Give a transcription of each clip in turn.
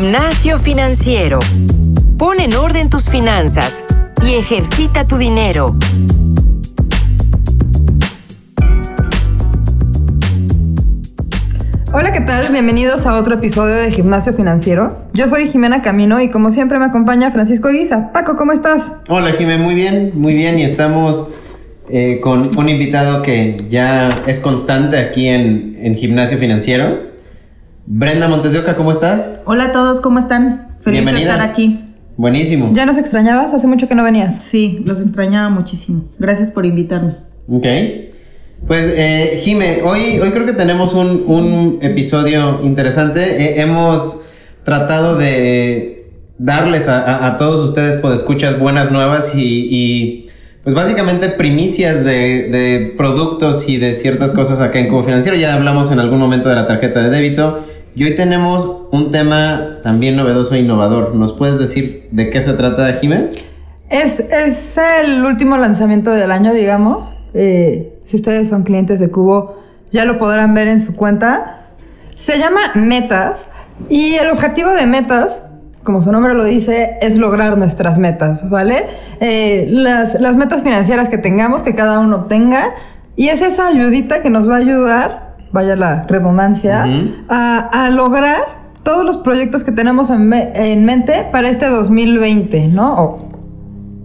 Gimnasio Financiero. Pon en orden tus finanzas y ejercita tu dinero. Hola, ¿qué tal? Bienvenidos a otro episodio de Gimnasio Financiero. Yo soy Jimena Camino y como siempre me acompaña Francisco Guisa. Paco, ¿cómo estás? Hola, Jimena, muy bien, muy bien. Y estamos eh, con un invitado que ya es constante aquí en, en Gimnasio Financiero. Brenda Montes de Oca, ¿cómo estás? Hola a todos, ¿cómo están? Feliz de estar aquí. Buenísimo. ¿Ya nos extrañabas? Hace mucho que no venías. Sí, los extrañaba muchísimo. Gracias por invitarme. Ok. Pues, eh, Jime, hoy, hoy creo que tenemos un, un episodio interesante. Eh, hemos tratado de darles a, a, todos ustedes, pues, escuchas buenas nuevas y, y pues básicamente primicias de, de, productos y de ciertas cosas acá en Cubo Financiero. Ya hablamos en algún momento de la tarjeta de débito. Y hoy tenemos un tema también novedoso e innovador. ¿Nos puedes decir de qué se trata, Jime? Es, es el último lanzamiento del año, digamos. Eh, si ustedes son clientes de Cubo, ya lo podrán ver en su cuenta. Se llama Metas y el objetivo de Metas, como su nombre lo dice, es lograr nuestras metas, ¿vale? Eh, las, las metas financieras que tengamos, que cada uno tenga, y es esa ayudita que nos va a ayudar, vaya la redundancia, uh -huh. a, a, lograr todos los proyectos que tenemos en, en mente para este 2020, ¿no? O,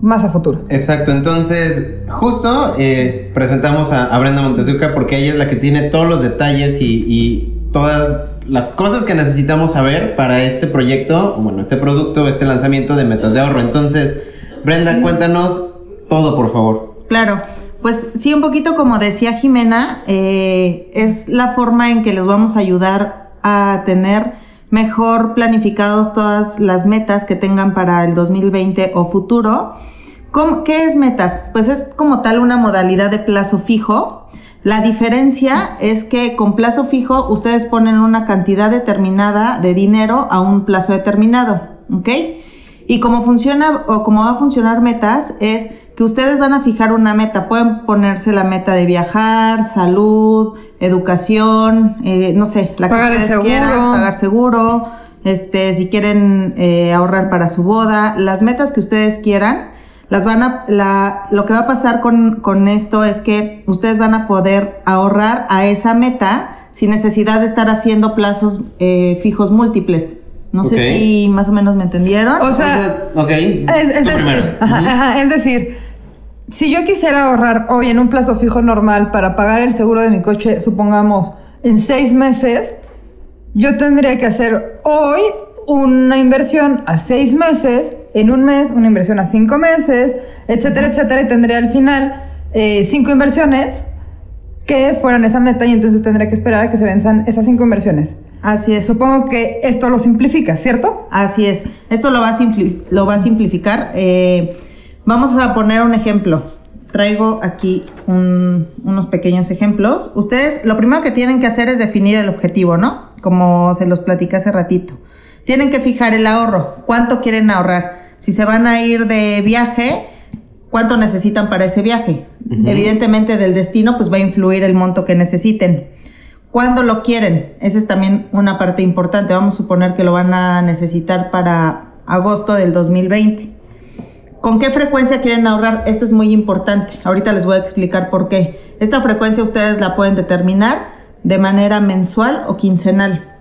más a futuro. Exacto, entonces justo eh, presentamos a, a, Brenda Montezuca porque ella es la que tiene todos los detalles y, y, todas las cosas que necesitamos saber para este proyecto, bueno, este producto, este lanzamiento de metas de ahorro. Entonces, Brenda, cuéntanos todo, por favor. Claro. Pues sí, un poquito como decía Jimena, eh, es la forma en que les vamos a ayudar a tener mejor planificados todas las metas que tengan para el 2020 o futuro. ¿Qué es metas? Pues es como tal una modalidad de plazo fijo. La diferencia es que con plazo fijo ustedes ponen una cantidad determinada de dinero a un plazo determinado, ¿ok? Y cómo funciona o cómo va a funcionar metas es que ustedes van a fijar una meta. Pueden ponerse la meta de viajar, salud, educación, eh, no sé, la que pagar ustedes seguro. quieran, pagar seguro, este, si quieren eh, ahorrar para su boda, las metas que ustedes quieran. Las van a, la, lo que va a pasar con, con esto es que ustedes van a poder ahorrar a esa meta sin necesidad de estar haciendo plazos eh, fijos múltiples. No okay. sé si más o menos me entendieron. O sea, o sea okay. es, es decir, ajá, ajá, es decir, si yo quisiera ahorrar hoy en un plazo fijo normal para pagar el seguro de mi coche, supongamos, en seis meses, yo tendría que hacer hoy una inversión a seis meses, en un mes una inversión a cinco meses, etcétera, etcétera, y tendría al final eh, cinco inversiones que fueran esa meta y entonces tendría que esperar a que se venzan esas cinco inversiones. Así es. Supongo que esto lo simplifica, ¿cierto? Así es. Esto lo va a, simpli lo va a simplificar. Eh, vamos a poner un ejemplo. Traigo aquí un, unos pequeños ejemplos. Ustedes lo primero que tienen que hacer es definir el objetivo, ¿no? Como se los platicé hace ratito. Tienen que fijar el ahorro. ¿Cuánto quieren ahorrar? Si se van a ir de viaje, ¿cuánto necesitan para ese viaje? Uh -huh. Evidentemente del destino pues va a influir el monto que necesiten. ¿Cuándo lo quieren? Esa es también una parte importante. Vamos a suponer que lo van a necesitar para agosto del 2020. ¿Con qué frecuencia quieren ahorrar? Esto es muy importante. Ahorita les voy a explicar por qué. Esta frecuencia ustedes la pueden determinar de manera mensual o quincenal.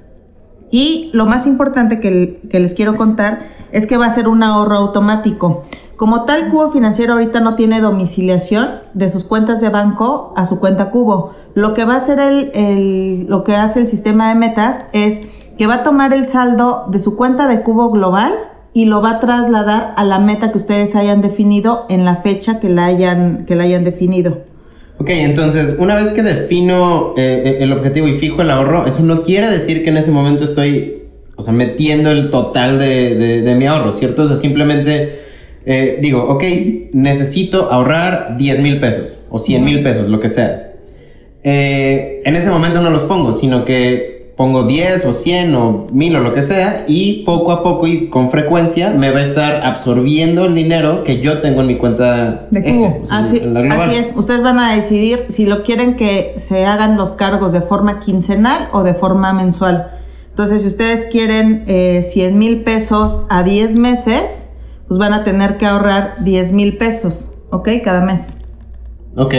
Y lo más importante que, les quiero contar es que va a ser un ahorro automático. Como tal, Cubo Financiero ahorita no tiene domiciliación de sus cuentas de banco a su cuenta Cubo. Lo que va a hacer el, el, lo que hace el sistema de metas es que va a tomar el saldo de su cuenta de Cubo Global y lo va a trasladar a la meta que ustedes hayan definido en la fecha que la hayan, que la hayan definido. Ok, entonces, una vez que defino eh, el objetivo y fijo el ahorro, eso no quiere decir que en ese momento estoy, o sea, metiendo el total de, de, de mi ahorro, ¿cierto? O sea, simplemente eh, digo, ok, necesito ahorrar 10 mil pesos o 100 mil pesos, lo que sea. Eh, en ese momento no los pongo, sino que pongo 10 o 100 o 1000 o lo que sea y poco a poco y con frecuencia me va a estar absorbiendo el dinero que yo tengo en mi cuenta de cubo. Así es, ustedes van a decidir si lo quieren que se hagan los cargos de forma quincenal o de forma mensual. Entonces, si ustedes quieren eh, 100 mil pesos a 10 meses, pues van a tener que ahorrar 10 mil pesos, ¿ok? Cada mes. Ok.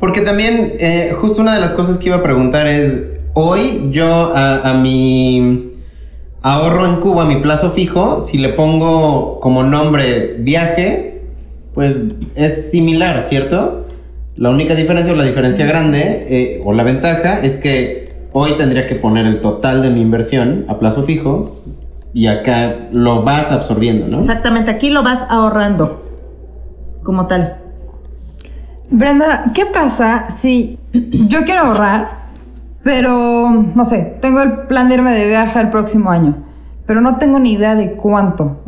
Porque también, eh, justo una de las cosas que iba a preguntar es, hoy yo a, a mi ahorro en Cuba, a mi plazo fijo, si le pongo como nombre viaje, pues es similar, ¿cierto? La única diferencia o la diferencia grande eh, o la ventaja es que hoy tendría que poner el total de mi inversión a plazo fijo y acá lo vas absorbiendo, ¿no? Exactamente, aquí lo vas ahorrando como tal. Brenda, ¿qué pasa si yo quiero ahorrar, pero no sé, tengo el plan de irme de viaje el próximo año, pero no tengo ni idea de cuánto?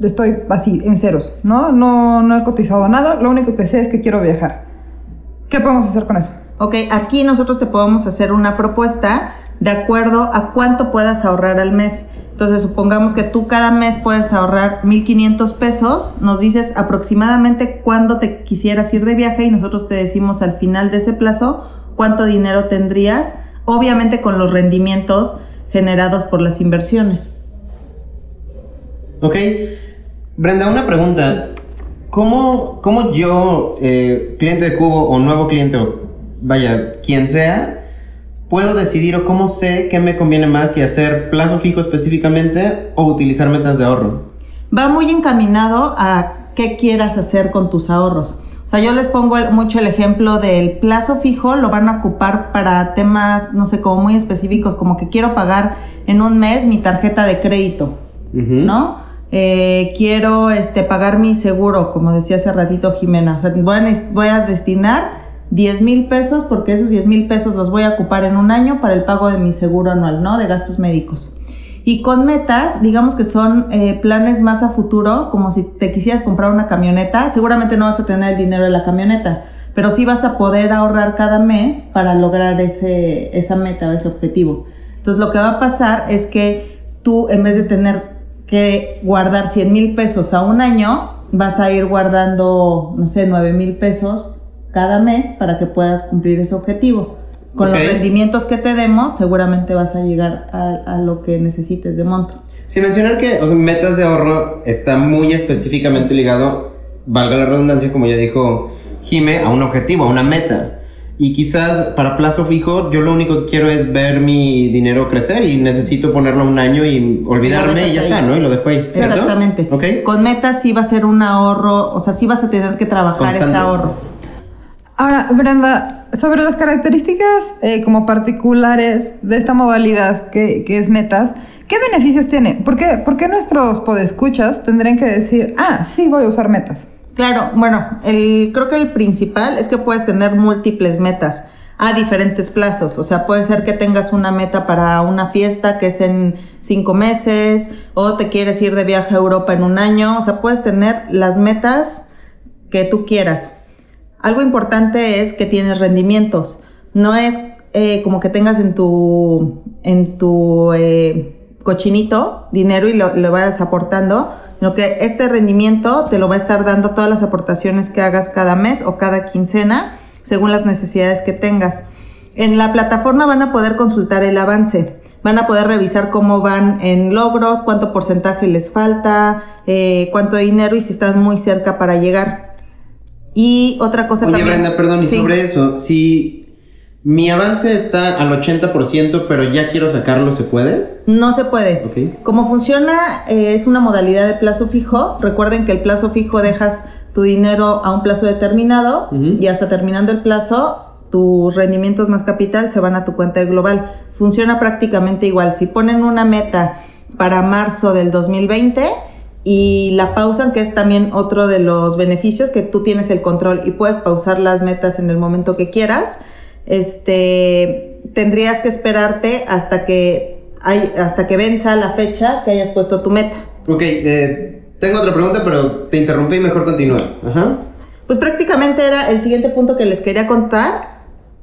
Estoy así, en ceros, ¿no? No, no he cotizado nada, lo único que sé es que quiero viajar. ¿Qué podemos hacer con eso? Ok, aquí nosotros te podemos hacer una propuesta de acuerdo a cuánto puedas ahorrar al mes. Entonces, supongamos que tú cada mes puedes ahorrar 1.500 pesos, nos dices aproximadamente cuándo te quisieras ir de viaje y nosotros te decimos al final de ese plazo cuánto dinero tendrías, obviamente con los rendimientos generados por las inversiones. Ok. Brenda, una pregunta. ¿Cómo, cómo yo, eh, cliente de Cubo o nuevo cliente, o vaya, quien sea, puedo decidir o cómo sé qué me conviene más si hacer plazo fijo específicamente o utilizar metas de ahorro? Va muy encaminado a qué quieras hacer con tus ahorros. O sea, yo les pongo el- mucho el ejemplo del plazo fijo, lo van a ocupar para temas, no sé, como muy específicos, como que quiero pagar en un mes mi tarjeta de crédito. ¿no? Eh, quiero este, pagar mi seguro, como decía hace ratito Jimena. O sea, voy a, nes- voy a destinar 10 mil pesos porque esos 10 mil pesos los voy a ocupar en un año para el pago de mi seguro anual, ¿no? De gastos médicos. Y con metas, digamos que son eh, planes más a futuro, como si te quisieras comprar una camioneta, seguramente no vas a tener el dinero de la camioneta, pero sí vas a poder ahorrar cada mes para lograr ese, esa meta o ese objetivo. Entonces lo que va a pasar es que tú en vez de tener que guardar 100 mil pesos a un año, vas a ir guardando, no sé, 9 mil pesos cada mes para que puedas cumplir ese objetivo. Con los rendimientos que te demos, seguramente vas a llegar a, a lo que necesites de monto. Sin mencionar que o sea, metas de ahorro está muy específicamente ligado, valga la redundancia, como ya dijo Jime, a un objetivo, a una meta. Y quizás para plazo fijo, yo lo único que quiero es ver mi dinero crecer y necesito ponerlo a un año y olvidarme y, ya ahí. está, ¿no? Y lo dejo ahí. ¿cierto? Exactamente. Ok. Con metas sí va a ser un ahorro, o sea, sí vas a tener que trabajar ese Constante. ahorro. Ahora, Brenda, sobre las características eh, como particulares de esta modalidad que, que es metas, ¿qué beneficios tiene? ¿Por qué, por qué nuestros podescuchas tendrían que decir, ah, sí, voy a usar metas? Claro, bueno, el, creo que el principal es que puedes tener múltiples metas a diferentes plazos. O sea, puede ser que tengas una meta para una fiesta que es en cinco meses, o te quieres ir de viaje a Europa en un año. O sea, puedes tener las metas que tú quieras. Algo importante es que tienes rendimientos. No es eh, como que tengas en tu, en tu eh, cochinito dinero y lo, lo vayas aportando, sino que este rendimiento te lo va a estar dando todas las aportaciones que hagas cada mes o cada quincena, según las necesidades que tengas. En la plataforma van a poder consultar el avance. Van a poder revisar cómo van en logros, cuánto porcentaje les falta, eh, cuánto dinero y si están muy cerca para llegar. Y otra cosa Oye, también. Brenda, perdón, y Sí. sobre eso, si mi avance está al 80%, pero ya quiero sacarlo, ¿se puede? No se puede. Ok. Como funciona, eh, es una modalidad de plazo fijo. Recuerden que el plazo fijo dejas tu dinero a un plazo determinado y hasta terminando el plazo, tus rendimientos más capital se van a tu cuenta global. Funciona prácticamente igual. Si ponen una meta para marzo del 2020 y la pausan, que es también otro de los beneficios, que tú tienes el control y puedes pausar las metas en el momento que quieras, este, tendrías que esperarte hasta que, hay, hasta que venza la fecha que hayas puesto tu meta. Ok, eh, tengo otra pregunta, pero te interrumpí, mejor continúa. Ajá. Pues prácticamente era el siguiente punto que les quería contar.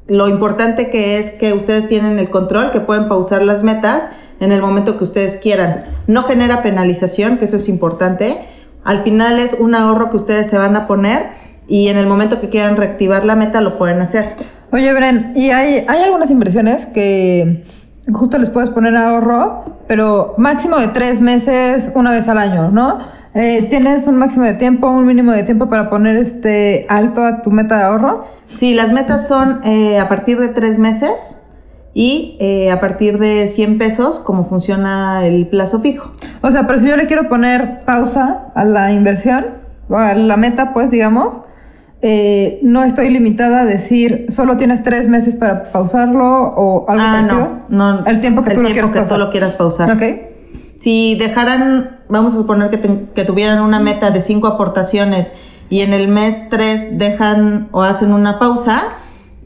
Lo importante que es que ustedes tienen el control, que pueden pausar las metas en el momento que ustedes quieran. No genera penalización, que eso es importante. Al final es un ahorro que ustedes se van a poner y en el momento que quieran reactivar la meta lo pueden hacer. Oye, Bren, ¿y hay, hay algunas inversiones que, justo les puedes poner ahorro, pero máximo de tres meses, una vez al año, ¿no? Eh, ¿Tienes un máximo de tiempo, un mínimo de tiempo para poner este alto a tu meta de ahorro? Sí, las metas son eh, a partir de tres meses y eh, a partir de 100 pesos, como funciona el plazo fijo. O sea, pero si yo le quiero poner pausa a la inversión, o a la meta, pues digamos, eh, no estoy limitada a decir solo tienes tres meses para pausarlo o algo Ah, parecido. no, no. El tiempo que El tú tiempo quieras que tú lo quieras pausar. Ok. Si dejaran, vamos a suponer que, te- que tuvieran una meta de cinco aportaciones y en el mes 3 dejan o hacen una pausa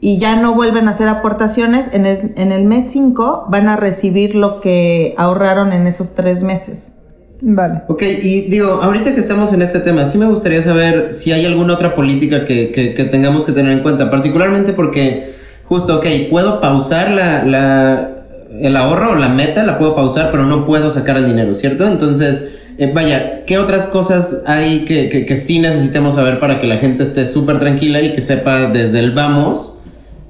y ya no vuelven a hacer aportaciones, en el, en el mes 5 van a recibir lo que ahorraron en esos tres meses. Vale. Ok, y digo, ahorita que estamos en este tema, sí me gustaría saber si hay alguna otra política que, que- que tengamos que tener en cuenta, particularmente porque justo, ok, puedo pausar la, la- el ahorro o la meta, la puedo pausar, pero no puedo sacar el dinero, ¿cierto? Entonces, eh, vaya, ¿qué otras cosas hay que, que, que sí necesitemos saber para que la gente esté súper tranquila y que sepa desde el vamos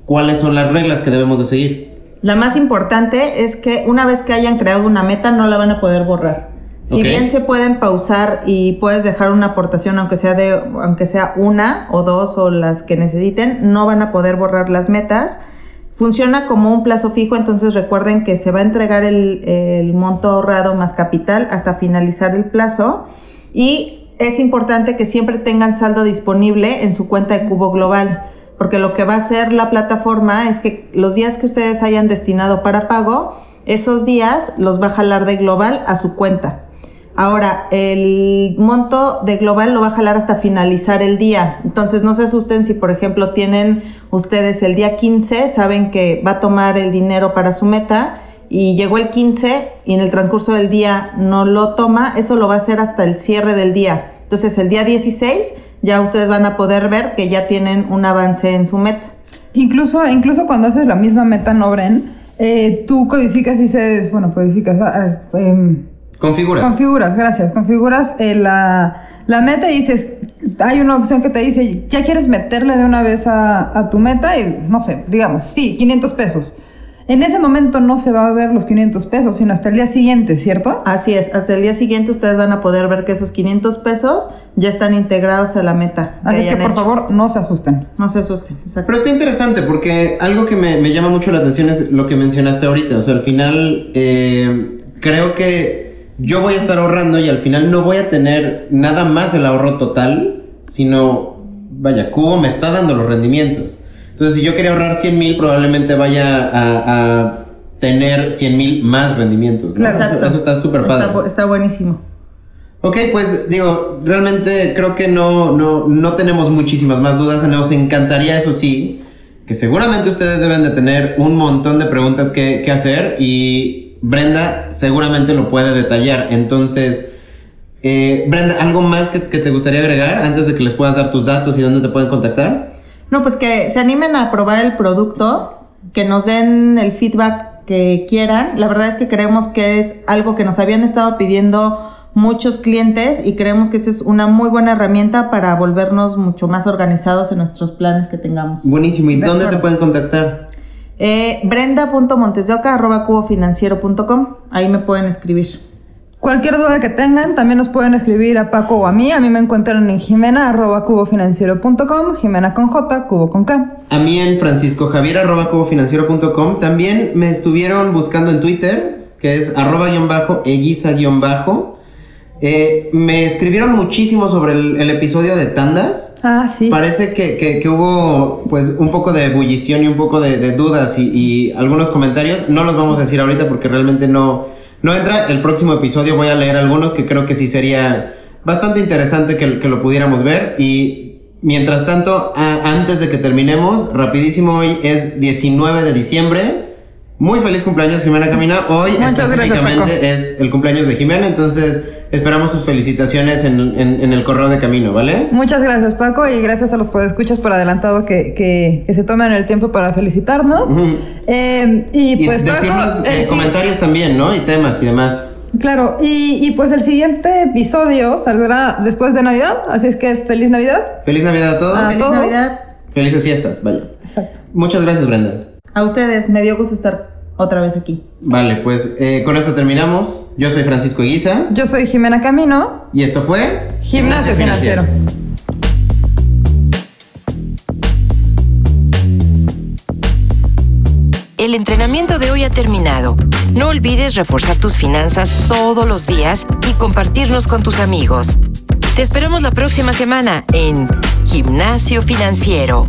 cuáles son las reglas que debemos de seguir? La más importante es que una vez que hayan creado una meta no la van a poder borrar. Si bien se pueden pausar y puedes dejar una aportación aunque sea de aunque sea una o dos o las que necesiten, no van a poder borrar las metas. Funciona como un plazo fijo, entonces recuerden que se va a entregar el, el monto ahorrado más capital hasta finalizar el plazo y es importante que siempre tengan saldo disponible en su cuenta de Cubo Global, porque lo que va a hacer la plataforma es que los días que ustedes hayan destinado para pago, esos días los va a jalar de Global a su cuenta. Ahora, el monto de global lo va a jalar hasta finalizar el día. Entonces, no se asusten si, por ejemplo, tienen ustedes el día 15, saben que va a tomar el dinero para su meta y llegó el 15 y en el transcurso del día no lo toma, eso lo va a hacer hasta el cierre del día. Entonces, el día 16 ya ustedes van a poder ver que ya tienen un avance en su meta. Incluso, incluso cuando haces la misma meta en Obren, eh, tú codificas y dices, bueno, codificas, em, Configuras. configuras, gracias, configuras eh, la, la meta y dices, hay una opción que te dice, ya quieres meterle de una vez a, a tu meta y no sé, digamos, sí, 500 pesos. En ese momento no se va a ver los 500 pesos, sino hasta el día siguiente, ¿cierto? Así es, hasta el día siguiente ustedes van a poder ver que esos 500 pesos ya están integrados a la meta. Así es que por hecho. favor no se asusten. No se asusten. exacto. Pero está interesante porque algo que me, me llama mucho la atención es lo que mencionaste ahorita. O sea, al final eh, creo que yo voy a estar ahorrando y al final no voy a tener nada más el ahorro total, sino, vaya, Cubo me está dando los rendimientos. Entonces, si yo quería ahorrar 100 mil, probablemente vaya a, a tener 100 mil más rendimientos. ¿no? Claro. Eso- está súper padre. Está buenísimo. Ok, pues digo, realmente creo que no, no, no tenemos muchísimas más dudas. Nos encantaría, eso sí, que seguramente ustedes deben de tener un montón de preguntas que, que hacer y Brenda seguramente lo puede detallar. Entonces, eh, Brenda, ¿algo más que, que te gustaría agregar antes de que les puedas dar tus datos y dónde te pueden contactar? No, pues que se animen a probar el producto, que nos den el feedback que quieran. La verdad es que creemos que es algo que nos habían estado pidiendo muchos clientes y creemos que esta es una muy buena herramienta para volvernos mucho más organizados en nuestros planes que tengamos. Buenísimo. ¿Y De dónde te pueden contactar? Eh, brenda.montesdeoca.cubofinanciero.com Ahí me pueden escribir. Cualquier duda que tengan, también nos pueden escribir a Paco o a mí. A mí me encuentran en jimena arroba cubofinanciero.com, jimena con J, cubo con K. A mí en franciscojavier.cubofinanciero.com. También me estuvieron buscando en Twitter, que es arroba guion bajo, eguiza guion bajo. Eh, me escribieron muchísimo sobre el, el episodio de Tandas. Ah, sí. Parece que, que- que hubo pues un poco de ebullición y un poco de, de dudas y, y algunos comentarios. No los vamos a decir ahorita porque realmente no, no entra. El próximo episodio voy a leer algunos que creo que sí sería bastante interesante que, que lo pudiéramos ver. Y mientras tanto, a- antes de que terminemos, rapidísimo, hoy es 19 de diciembre. Muy feliz cumpleaños, Jimena Camina. Hoy Muchas específicamente es el cumpleaños de Jimena, entonces esperamos sus felicitaciones en, en- en el correo de camino, ¿vale? Muchas gracias, Paco, y gracias a los podescuchas por adelantado que, que, que se tomen el tiempo para felicitarnos. Eh, y Y pues, Paco, el eh, sí- comentarios también, ¿no? Y temas y demás. Claro, y, y pues el siguiente episodio saldrá después de Navidad, así es que feliz Navidad. Feliz Navidad a todos. Ah, Feliz todos? Navidad. Felices fiestas, vaya. Exacto. Muchas gracias, Brenda. A ustedes, me dio gusto estar otra vez aquí. Vale, pues eh, con esto terminamos. Yo soy Francisco Eguiza Yo soy Jimena Camino, y esto fue Gimnasio Financiero. El entrenamiento de hoy ha terminado. No olvides reforzar tus finanzas todos los días y compartirnos con tus amigos. Te esperamos la próxima semana en Gimnasio Financiero.